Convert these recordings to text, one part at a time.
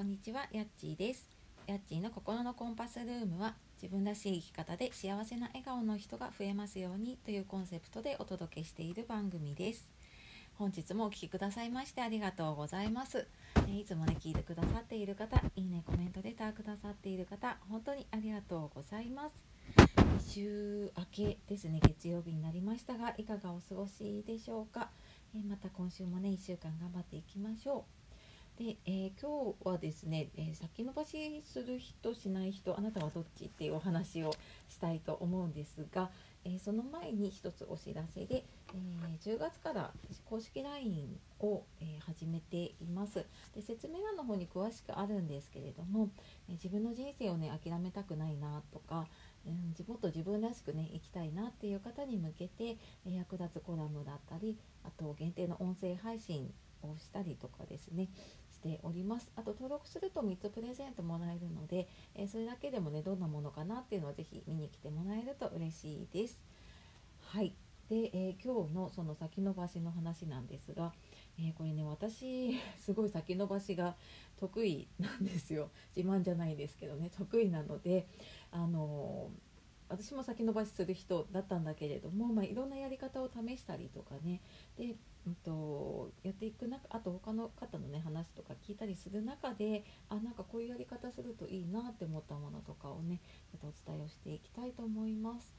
こんにちは、やっちーです。やっちーの心のコンパスルームは自分らしい生き方で幸せな笑顔の人が増えますようにというコンセプトでお届けしている番組です。本日もお聴きくださいましてありがとうございます。えいつもね、聞いてくださっている方、いいね、コメント、レターくださっている方、本当にありがとうございます。週明けですね、月曜日になりましたが、いかがお過ごしでしょうか。えまた今週もね、1週間頑張っていきましょう。で、えー今日はですね、えー先延ばしする人しない人あなたはどっちっていうお話をしたいと思うんですが、えーその前に一つお知らせで、え10月から公式 LINE を、え始めています。で説明欄の方に詳しくあるんですけれども、え自分の人生をね諦めたくないなとか、うん、もっと自分らしくね生きたいなっていう方に向けて、役立つコラムだったりあと限定の音声配信をしたりとかですね。しております。あと登録すると3つプレゼントもらえるので、えそれだけでもねどんなものかなっていうのをぜひ見に来てもらえると嬉しいです。はい。で、えー今日のその先延ばしの話なんですが、えーこれね私 すごい先延ばしが得意なんですよ。自慢じゃないですけどね得意なのであのー私も先延ばしする人だったんだけれども、まあ、いろんなやり方を試したりとかね。で、うん、とやっていく中あと他の方のね話とか聞いたりする中であなんかこういうやり方するといいなって思ったものとかをねちょっとお伝えをしていきたいと思います、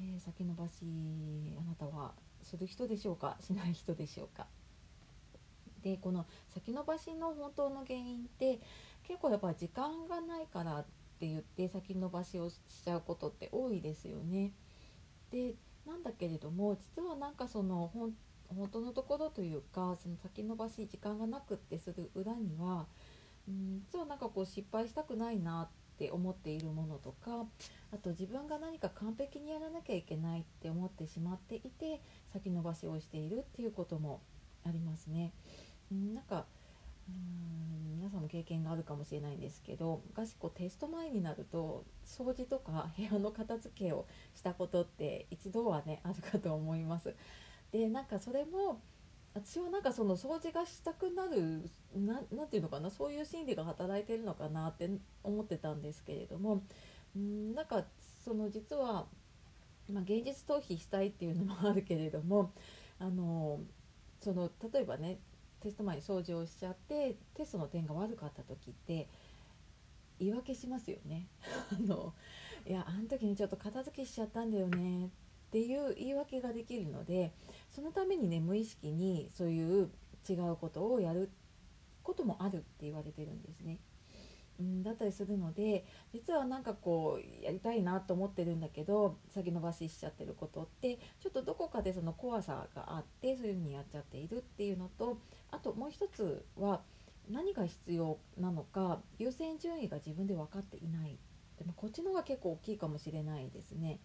えー先延ばしあなたはする人でしょうか？しない人でしょうか？でこの先延ばしの本当の原因って結構やっぱり時間がないからって言って先延ばしをしちゃうことって多いですよね。でなんだけれども実はなんかその本本当のところというかその先延ばし時間がなくってする裏にはうん実はなんかこう失敗したくないなって思っているものとかあと自分が何か完璧にやらなきゃいけないって思ってしまっていて先延ばしをしているっていうこともありますね。うんなんかうーんも経験があるかもしれないんですけど昔こうテスト前になると掃除とか部屋の片付けをしたことって一度はねあるかと思います。でなんかそれも私はなんかその掃除がしたくなるななんていうのかなそういう心理が働いてるのかなって思ってたんですけれどもんなんかその実は、まあ、現実逃避したいっていうのもあるけれどもあのその例えばねテスト前に掃除をしちゃってテストの点が悪かった時って言い訳しますよね。あのいやあの時にちょっと片付けしちゃったんだよねっていう言い訳ができるのでそのためにね無意識にそういう違うことをやることもあるって言われてるんですね。うん、だったりするので実はなんかこうやりたいなと思ってるんだけど先延ばししちゃってることってちょっとどこかでその怖さがあってそういうふうにやっちゃっているっていうのとあともう一つは何が必要なのか優先順位が自分で分かっていないでもこっちの方が結構大きいかもしれないですね。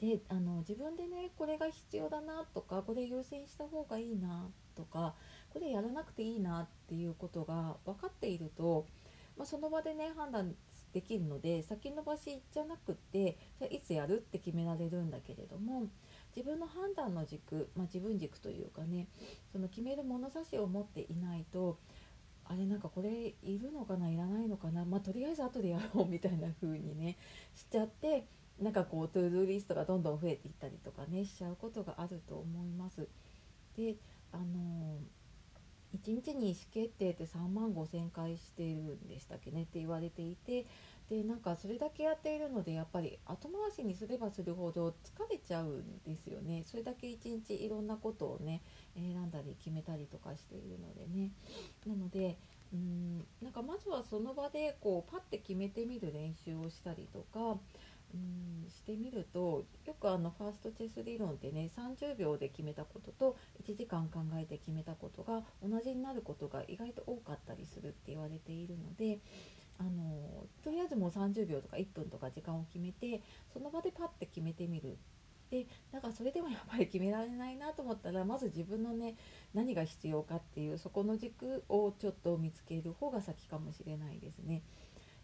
であの自分でねこれが必要だなとかこれ優先した方がいいなとかこれやらなくていいなっていうことが分かっていると、まあ、その場でね判断できるので先延ばしじゃなくってじゃいつやるって決められるんだけれども自分の判断の軸、まあ、自分軸というかねその決める物差しを持っていないとあれなんかこれいるのかないらないのかなまあとりあえず後でやろうみたいな風にねしちゃってなんかこう to-do list がどんどん増えていったりとかねしちゃうことがあると思います。であの1日に意思決定って3万5千回してるんでしたっけねって言われていてでなんかそれだけやっているのでやっぱり後回しにすればするほど疲れちゃうんですよね。それだけ1日いろんなことをね選んだり決めたりとかしているのでね。なのでうーんなんかまずはその場でこうパッて決めてみる練習をしたりとかうんしてみるとよくあのファーストチェス理論ってね30秒で決めたことと1時間考えて決めたことが同じになることが意外と多かったりするって言われているのであのとりあえずもう30秒とか1分とか時間を決めてその場でパッて決めてみる。でだからそれでもやっぱり決められないなと思ったらまず自分のね何が必要かっていうそこの軸をちょっと見つける方が先かもしれないですね。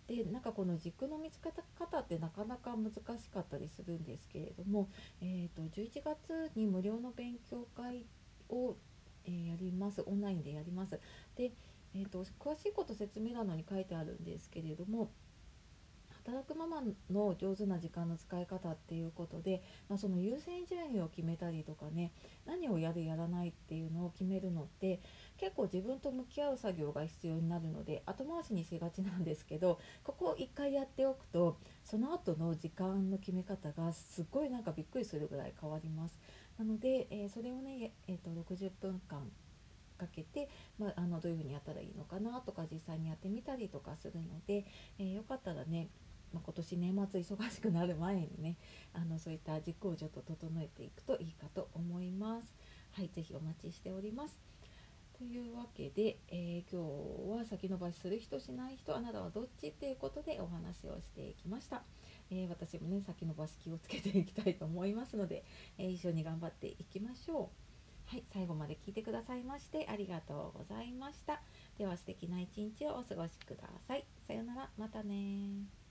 でなんかこの軸の見つけ方ってなかなか難しかったりするんですけれども、えー、と11月に無料の勉強会を、えーやりますオンラインでやります。でえーと、詳しいこと説明欄に書いてあるんですけれども働くママの上手な時間の使い方っていうことで、まあ、その優先順位を決めたりとかね何をやるやらないっていうのを決めるのって結構自分と向き合う作業が必要になるので後回しにしがちなんですけどここを1回やっておくとその後の時間の決め方がすっごいなんかびっくりするぐらい変わります。なので、えー、それをね、えーと、60分間かけて、まあ、あのどういうふうにやったらいいのかなとか実際にやってみたりとかするので、えー、よかったらね、まあ、今年年末忙しくなる前にねあのそういった軸をちょっと整えていくといいかと思います。はい、ぜひお待ちしております。というわけで、えー、今日は先延ばしする人しない人あなたはどっちっていうことでお話をしていきました。えー、私もね先延ばし気をつけていきたいと思いますので、えー、一緒に頑張っていきましょうはい最後まで聞いてくださいましてありがとうございましたでは素敵な一日をお過ごしくださいさようならまたね